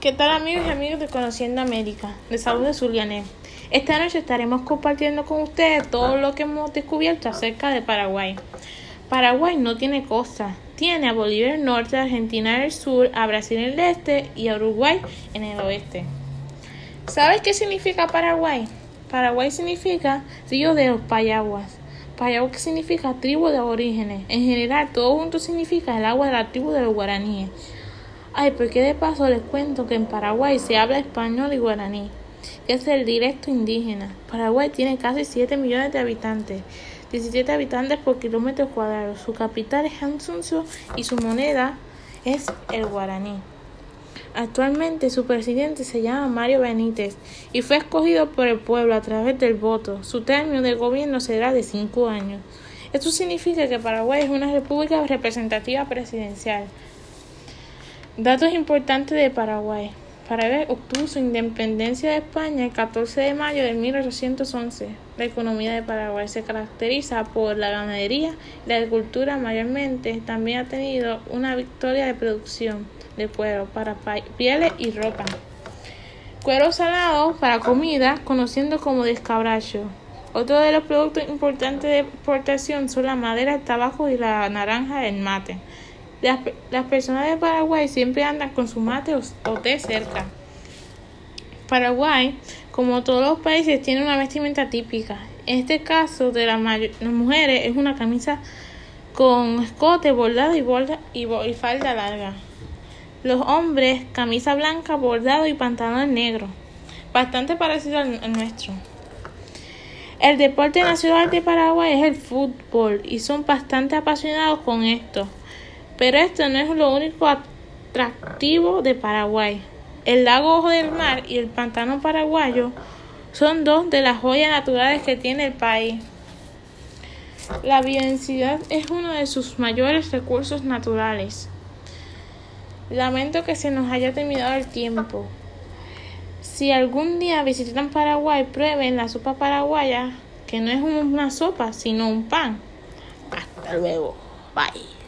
¿Qué tal amigos y amigos de Conociendo América? De Salud de Zuliané. Esta noche estaremos compartiendo con ustedes todo lo que hemos descubierto acerca de Paraguay. Paraguay no tiene costa, tiene a Bolivia en el norte, a Argentina en el sur, a Brasil en el este y a Uruguay en el oeste. ¿Sabes qué significa Paraguay? Paraguay significa río de los Payaguas. Payaguas significa tribu de aborígenes. En general, todo junto significa el agua de la tribu de los guaraníes. Ay, porque de paso les cuento que en Paraguay se habla español y guaraní, que es el directo indígena. Paraguay tiene casi 7 millones de habitantes, 17 habitantes por kilómetro cuadrado. Su capital es Asunción y su moneda es el guaraní. Actualmente su presidente se llama Mario Benítez y fue escogido por el pueblo a través del voto. Su término de gobierno será de cinco años. Esto significa que Paraguay es una república representativa presidencial. Datos importantes de Paraguay. Paraguay obtuvo su independencia de España el 14 de mayo de 1811. La economía de Paraguay se caracteriza por la ganadería y la agricultura mayormente. También ha tenido una victoria de producción de cuero para pieles y ropa. Cuero salado para comida, conociendo como descabracho. Otro de los productos importantes de exportación son la madera, el tabaco y la naranja del mate. Las, personas de Paraguay siempre andan con su mate o, té cerca. Paraguay, como todos los países, tiene una vestimenta típica. En este caso de las, mujeres es una camisa con escote bordado y, falda larga. Los hombres, camisa blanca, bordado y pantalón negro. Bastante parecido al nuestro. El deporte nacional de Paraguay es el fútbol y son bastante apasionados con esto. Pero esto no es lo único atractivo de Paraguay. El lago Ojo del Mar y el pantano paraguayo son dos de las joyas naturales que tiene el país. La biodiversidad es uno de sus mayores recursos naturales. Lamento que se nos haya terminado el tiempo. Si algún día visitan Paraguay, prueben la sopa paraguaya, que no es una sopa, sino un pan. Hasta luego. Bye.